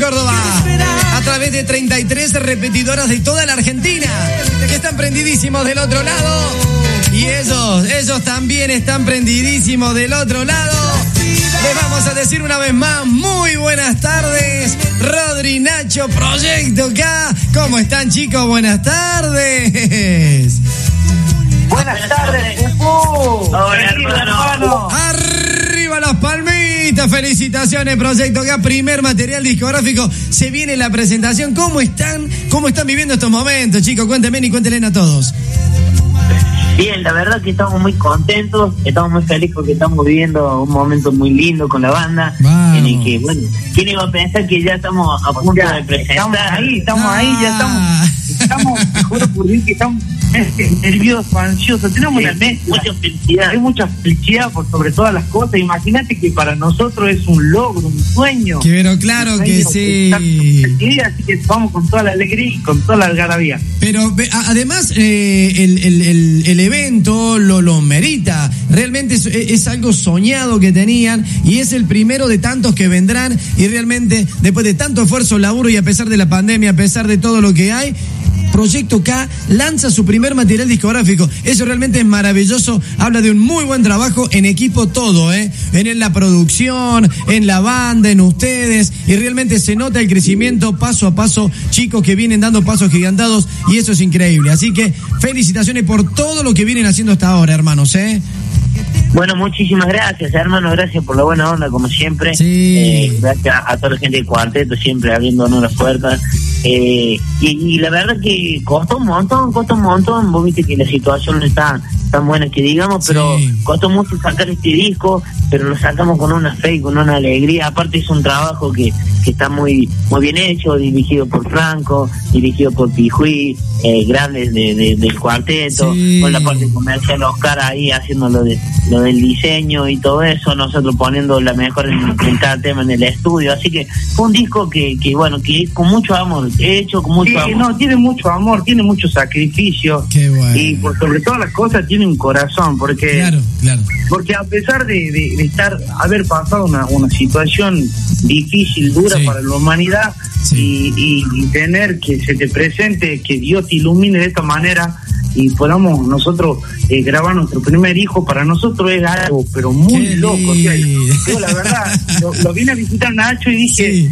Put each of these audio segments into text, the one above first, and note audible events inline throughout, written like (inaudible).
Córdoba. A través de 33 repetidoras de toda la Argentina. Que están prendidísimos del otro lado. Y ellos, ellos también están prendidísimos del otro lado. Les vamos a decir una vez más, muy buenas tardes. Rodri Nacho, Proyecto K. ¿Cómo están chicos? Buenas tardes. Buenas tardes, Hola, hermano. Felicitaciones, Proyecto K. Primer material discográfico. Se viene la presentación. ¿Cómo están? ¿Cómo están viviendo estos momentos, chicos? Cuéntenme y cuéntenle a todos. Bien, la verdad que estamos muy contentos, estamos muy felices porque estamos viviendo un momento muy lindo con la banda, en el que, bueno, ¿quién iba a pensar que ya estamos a punto de presentar? Estamos ahí, estamos ahí, ya estamos, que estamos este, nerviosos, ansiosos, tenemos una mezcla. Mucha felicidad. Hay mucha felicidad por sobre todas las cosas. Imagínate que para nosotros es un logro, un sueño. Pero claro que sí. Así que vamos con toda la alegría y con toda la algarabía. Pero además eh, el, el- el- el evento lo, lo merita. Realmente es, es algo soñado que tenían y es el primero de tantos que vendrán y realmente después de tanto esfuerzo, laburo y a pesar de la pandemia, a pesar de todo lo que hay. Proyecto K lanza su primer material discográfico. Eso realmente es maravilloso. Habla de un muy buen trabajo en equipo todo, ¿eh? En la producción, en la banda, en ustedes. Y realmente se nota el crecimiento paso a paso. Chicos que vienen dando pasos gigantados y eso es increíble. Así que felicitaciones por todo lo que vienen haciendo hasta ahora, hermanos, ¿eh? Bueno, muchísimas gracias, hermano. Gracias por la buena onda, como siempre. Sí. Eh, gracias a toda la gente del cuarteto, siempre abriéndonos las puertas. Eh, y, y la verdad que costó un montón, costó un montón. Vos viste que la situación está tan buena que digamos, pero Sí. costó mucho sacar este disco, pero lo sacamos con una fe y con una alegría. Aparte es un trabajo que, que está muy muy bien hecho, dirigido por Franco, dirigido por Pijuí, eh, grandes de, de- del cuarteto, Sí. con la parte comercial Oscar ahí haciendo lo, de, lo del diseño y todo eso, nosotros poniendo la mejor en, en cada tema en el estudio. Así que fue un disco que, que bueno, que es con mucho amor, hecho con mucho Sí, amor. no, tiene mucho amor, tiene mucho sacrificio. Qué bueno. Y por sobre todas las cosas tiene un corazón, porque Claro, claro. porque a pesar de, de- de estar haber pasado una, una situación difícil, dura Sí. para la humanidad Sí. y, y- y tener que se te presente, que Dios te ilumine de esta manera y podamos nosotros eh, grabar nuestro primer hijo, para nosotros es algo, pero muy Qué loco. o sea, lindo. yo la verdad, lo, lo vine a visitar Nacho y dije, Sí.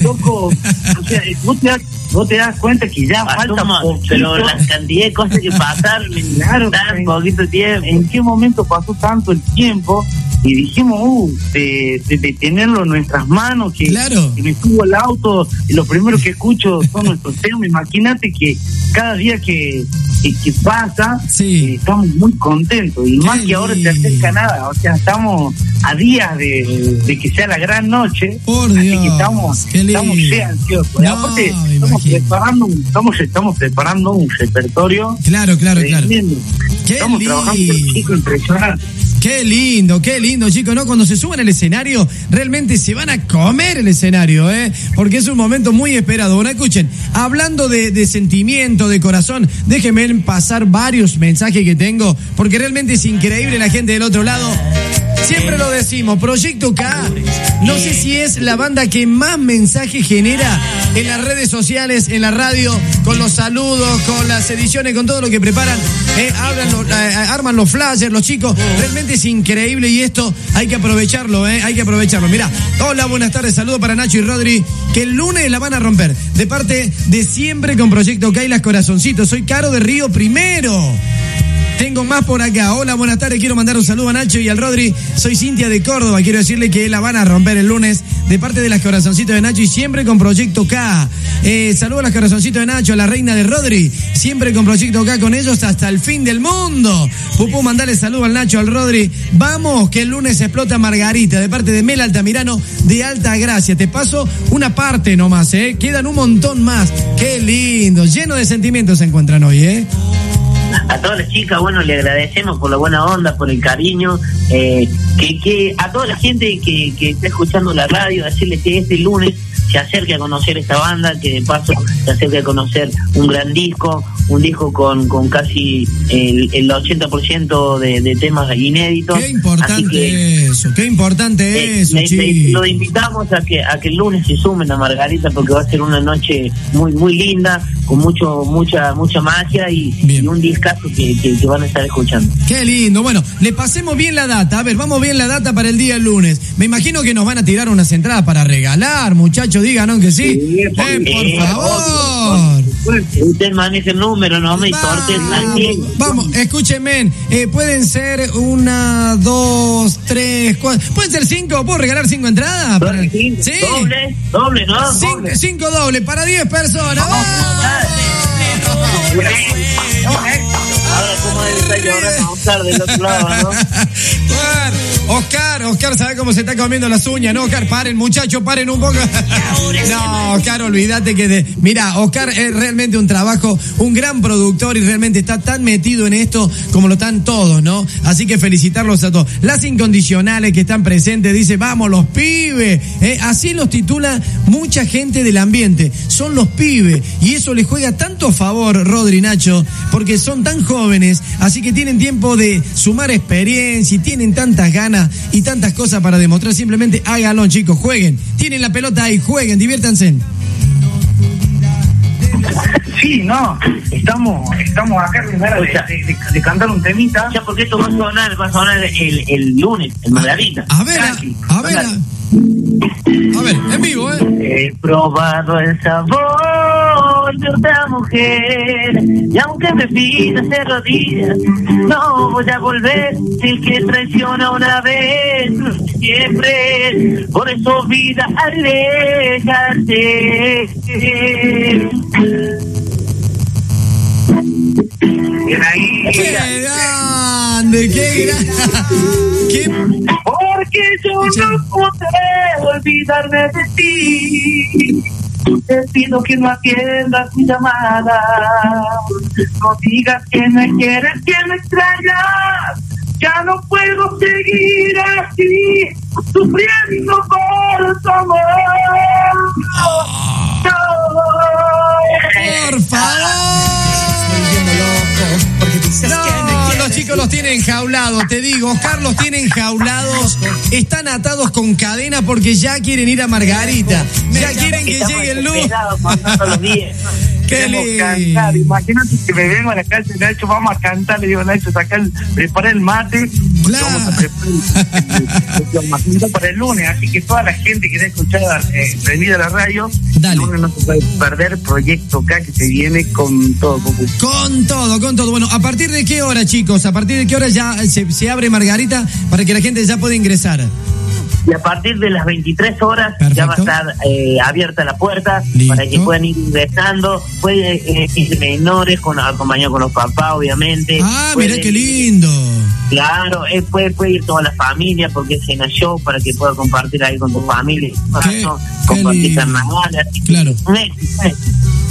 Loco, o sea, vos te das, vos te das cuenta que ya falta Pasó, poquito. pero la cantidad de cosas que pasaron en (laughs) Claro, tan en- poquito tiempo. ¿En qué momento pasó tanto el tiempo? Y dijimos, uh, de, de- de tenerlo en nuestras manos, que, Claro. que me subo al auto y lo primero que escucho son (laughs) nuestros temas. Imagínate que cada día que, que, que pasa, Sí. eh, estamos muy contentos. Y más que ahora se acerca nada, o sea, estamos a días de, de que sea la gran noche. Por así Dios, que estamos, estamos ansiosos. Y No, aparte, estamos preparando, un- estamos, estamos preparando un repertorio Claro, claro, claro. Qué Estamos trabajando con lindo. chicos impresionantes. Qué lindo, qué lindo, chicos, ¿no? Cuando se suban al escenario, realmente se van a comer el escenario, ¿eh? Porque es un momento muy esperado. Bueno, escuchen, hablando de, de sentimiento, de corazón, déjenme pasar varios mensajes que tengo, porque realmente es increíble la gente del otro lado. Siempre lo decimos, Proyecto K, no sé si es la banda que más mensaje genera en las redes sociales, en la radio, con los saludos, con las ediciones, con todo lo que preparan. eh, eh, arman los flyers, los chicos. Realmente es increíble y esto hay que aprovecharlo, ¿eh? Hay que aprovecharlo. Mira, hola, buenas tardes, saludo para Nacho y Rodri, que el lunes la van a romper. De parte de siempre con Proyecto K y las corazoncitos. Soy Caro de Río Primero. Tengo más por acá. Hola, buenas tardes. Quiero mandar un saludo a Nacho y al Rodri. Soy Cintia de Córdoba. Quiero decirle que la van a romper el lunes de parte de las corazoncitos de Nacho y siempre con Proyecto K. Eh, saludo a las corazoncitos de Nacho, a la reina de Rodri. Siempre con Proyecto K con ellos hasta el fin del mundo. Pupú, mandale saludo al Nacho, al Rodri. Vamos, que el lunes explota Margarita de parte de Mel Altamirano de Alta Gracia. Te paso una parte nomás, ¿eh? Quedan un montón más. Qué lindo. Lleno de sentimientos se encuentran hoy, ¿eh? A todas las chicas, bueno, le agradecemos por la buena onda, por el cariño, eh, que, que a toda la gente que, que está escuchando la radio, decirle que este lunes se acerque a conocer esta banda, que de paso se acerque a conocer un gran disco, un disco con, con casi el, el 80% de, de temas inéditos. Qué importante que, eso, qué importante eh, eso, le-. Lo invitamos a que a que el lunes se sumen a Margarita porque va a ser una noche muy muy linda, con mucho mucha mucha magia y, y un discazo que, que, que van a estar escuchando. Qué lindo. Bueno, le pasemos bien la data. A ver, vamos bien la data para el día lunes. Me imagino que nos van a tirar unas entradas para regalar, muchachos. Díganos que sí. Sí, Eh, por eh, favor. Usted maneja el número, no me tranquilo. Vamos, vamos, escúchenme. eh, pueden ser una, dos, tres, cuatro. ¿Pueden ser cinco? ¿Puedo regalar cinco entradas? Para- Sí. Doble, doble, ¿no? Cinco, Doble. cinco dobles para diez personas. Ahora, llorando Oscar del otro lado, ¿no? Oscar, Oscar, Oscar, ¿sabe cómo se está comiendo las uñas? No, Oscar, paren, muchachos, paren un poco. (laughs) No, Oscar, olvídate que de. Mira, Oscar es realmente un trabajo, un gran productor y realmente está tan metido en esto como lo están todos, ¿no? Así que felicitarlos a todos. Las incondicionales que están presentes, dice, vamos, los pibes. ¿eh? Así los titula mucha gente del ambiente. Son los pibes. Y eso les juega tanto a favor, Rodri Nacho, porque son tan jóvenes, así que tienen tiempo de sumar experiencia y tienen tantas ganas y tantas cosas para demostrar. Simplemente háganlo, chicos, jueguen. Tienen la pelota ahí, jueguen, diviértanse. Sí, no, estamos, estamos acá primero de, de- de- de cantar un temita. Ya porque esto va a sonar, va a sonar el, el lunes, en Margarita. A ver, a, a ver, a, a ver, en vivo, ¿eh? He probado el sabor de otra mujer y aunque me pidas de rodillas no voy a volver si el que traiciona una vez siempre por eso vida aléjate. ¡Qué grande, qué grande! (laughs) ¡Qué Porque yo no podré olvidarme de ti. Te pido que no atiendas mi llamada. No digas que me quieres, que me extrañas. Ya no puedo seguir así, sufriendo por tu amor. Por favor. No, los chicos los tienen enjaulados, te digo, Oscar los tiene enjaulados, están atados con cadena porque ya quieren ir a Margarita, ya quieren que llegue el luz. (laughs) Qué lindo. Imagínate que me vengo a la y Nacho, vamos a cantar. Le digo, Nacho, saca el, prepara el mate. Vamos a preparar matecito para el lunes. Así que toda la gente que está escuchada, eh, prendida a la radio, Dale. el lunes no se puede perder Proyecto K que se viene con todo. Con Con todo, con todo. Bueno, ¿a partir de qué hora, chicos? ¿A partir de qué hora ya se, se abre Margarita para que la gente ya pueda ingresar? Y a partir de las 23 horas Perfecto. ya va a estar eh, abierta la puerta Listo. para que puedan ir ingresando. Puede eh, ir menores, con, acompañados con los papás, obviamente. Ah, Puede mirá qué lindo. Claro, eh, puede, puede ir toda la familia porque es cena show para que pueda compartir ahí con tu familia. Qué- ¿no? qué Compartir carnaval. Claro.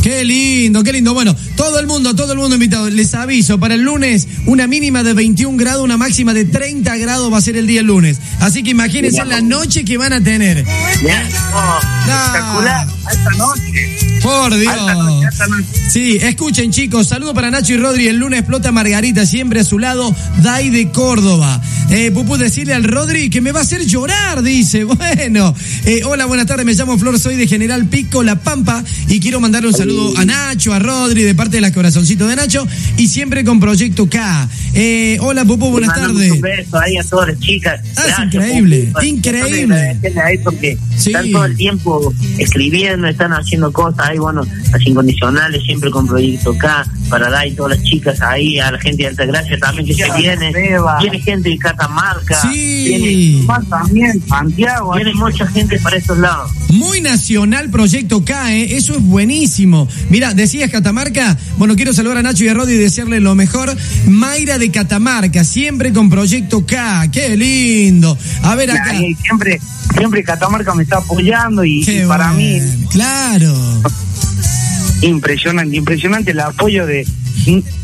Qué lindo, qué lindo. Bueno, todo el mundo, todo el mundo invitado. Les aviso, para el lunes, una mínima de 21 grados, una máxima de 30 grados va a ser el día lunes. Así que imagínense la noche que van a tener. Espectacular, esta noche. Por Alta noche, Dios. alta noche. Sí, escuchen chicos, saludo para Nacho y Rodri, el lunes explota Margarita, siempre a su lado, Dai de Córdoba. Eh, Pupu, decirle al Rodri que me va a hacer llorar, dice. (laughs) Bueno, eh, hola, buenas tardes, me llamo Flor, soy de General Pico, La Pampa, y quiero mandarle un saludo a Nacho, a Rodri, de parte de las corazoncitos de Nacho, y siempre con Proyecto K. Eh, hola, Pupu, buenas tardes. Un beso ahí a todas las chicas. Ah, es increíble, increíble. agradecerle ahí porque Sí. están todo el tiempo escribiendo, están haciendo cosas ahí, bueno, las incondicionales, siempre con Proyecto K, para dar y todas las chicas ahí, a la gente de Altagracia también que se viene. Viene gente de Catamarca, viene, Sí. Más también, Santiago. viene mucha gente para estos lados. Muy nacional Proyecto K, ¿eh? eso es buenísimo. Mira, decías Catamarca, bueno, quiero saludar a Nacho y a Rodi y desearle lo mejor. Mayra de Catamarca, siempre con Proyecto K, qué lindo. A ver acá. Y siempre, siempre Catamarca me está apoyando y, para mí Claro. Impresionante, impresionante el apoyo de,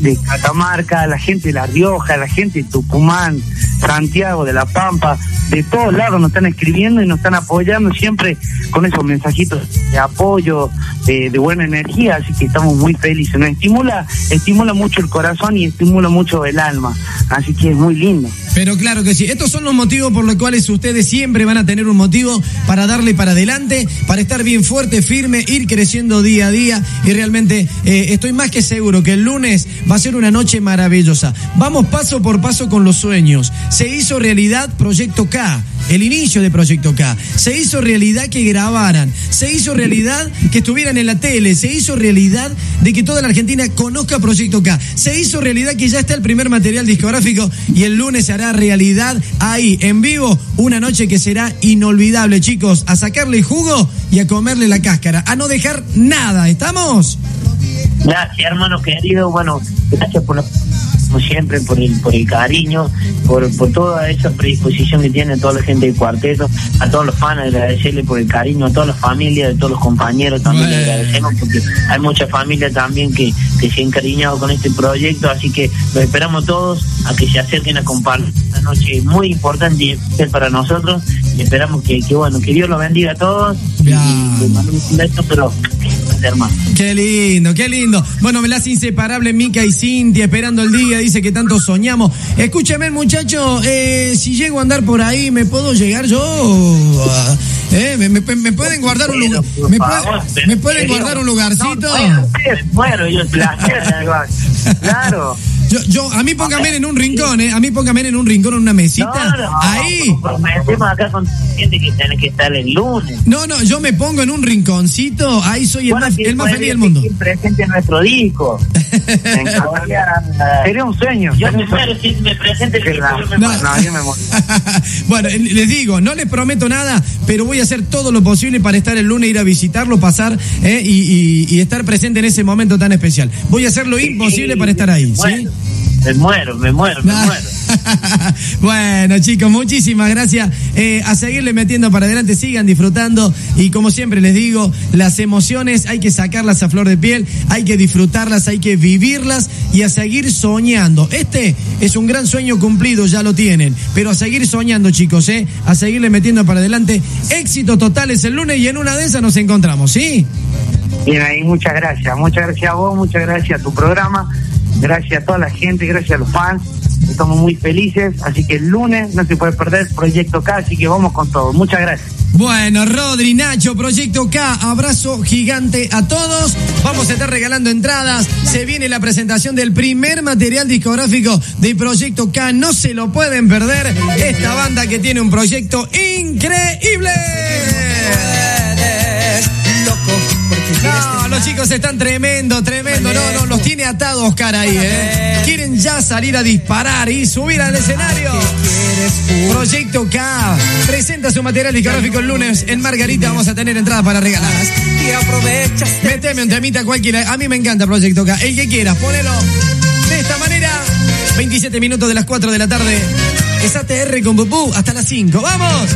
de Catamarca, la gente de La Rioja, la gente de Tucumán, Santiago, de La Pampa, de todos lados nos están escribiendo y nos están apoyando siempre con esos mensajitos de apoyo, de, buena energía, así que estamos muy felices. Nos estimula, estimula mucho el corazón y estimula mucho el alma, así que es muy lindo. Pero claro que sí, estos son los motivos por los cuales ustedes siempre van a tener un motivo para darle para adelante, para estar bien fuerte, firme, ir creciendo día a día y realmente eh, estoy más que seguro que el lunes va a ser una noche maravillosa. Vamos paso por paso con los sueños. Se hizo realidad Proyecto El inicio de Proyecto K. Se hizo realidad que grabaran, se hizo realidad que estuvieran en la tele, se hizo realidad de que toda la Argentina conozca Proyecto K, se hizo realidad que ya está el primer material discográfico y el lunes se hará realidad ahí, en vivo, una noche que será inolvidable, chicos, a sacarle jugo y a comerle la cáscara, a no dejar nada, ¿estamos? Gracias, hermano querido. Bueno, gracias por lo como siempre, por el, por el cariño, por, por toda esa predisposición que tiene toda la gente del cuarteto, a todos los fans, agradecerle por el cariño, a todas las familias, a todos los compañeros también le agradecemos, porque hay muchas familias también que, que se han encariñado con este proyecto, así que los esperamos todos a que se acerquen a compartir esta noche muy importante para nosotros, y esperamos que, que bueno, que Dios los bendiga a todos, Ya. y mandamos un beso, pero hermano. Qué lindo, qué lindo. Bueno, me las inseparable Mica y Cintia esperando el día, dice que tanto soñamos. Escúchame, muchacho, eh, si llego a andar por ahí, ¿me puedo llegar yo? Ah, ¿Eh? ¿Me, me- me pueden guardar un lugar? ¿Me, puede- me pueden guardar un lugarcito? No, me muero, yo Claro. Yo, yo, a mí póngame en un rincón, ¿eh? A mí póngame en un rincón, en una mesita. No, no, ahí. Comprometemos acá con gente que tiene que estar el lunes. No, no, yo me pongo en un rinconcito, ahí soy el más, el más feliz del mundo. presente en nuestro disco. (laughs) Sería un sueño. Yo muero si me presente el disco. yo me No. No, yo (laughs) bueno, eh, les digo, no les prometo nada, pero voy a hacer todo lo posible para estar el lunes, ir a visitarlo, pasar eh, y, y- y estar presente en ese momento tan especial. Voy a hacer lo imposible para estar ahí, ¿sí? Me muero, me muero, me Ah. (laughs) muero. bueno, chicos, muchísimas gracias. Eh, a seguirle metiendo para adelante, sigan disfrutando. Y como siempre les digo, las emociones hay que sacarlas a flor de piel, hay que disfrutarlas, hay que vivirlas y a seguir soñando. Este es un gran sueño cumplido, ya lo tienen. Pero a seguir soñando, chicos, ¿eh? A seguirle metiendo para adelante. Éxito total es el lunes y en una de esas nos encontramos, ¿sí? Bien, ahí muchas gracias. Muchas gracias a vos, muchas gracias a tu programa. Gracias a toda la gente, gracias a los fans. Estamos muy felices. Así que el lunes no se puede perder Proyecto K, así que vamos con todo. Muchas gracias. Bueno, Rodri, Nacho, Proyecto K, abrazo gigante a todos. Vamos a estar regalando entradas. Se viene la presentación del primer material discográfico de Proyecto K. No se lo pueden perder. Esta banda que tiene un proyecto increíble. Los chicos están tremendo, tremendo. No, no, los tiene atados, cara ahí, ¿eh? Quieren ya salir a disparar y subir al escenario. Proyecto K presenta su material discográfico el lunes en Margarita. Vamos a tener entradas para regalar. y aprovechas Méteme un temita cualquiera. A mí me encanta Proyecto K. El que quieras, ponelo de esta manera. 27 minutos de las 4 de la tarde. Es ATR con Pupú hasta las 5. ¡Vamos!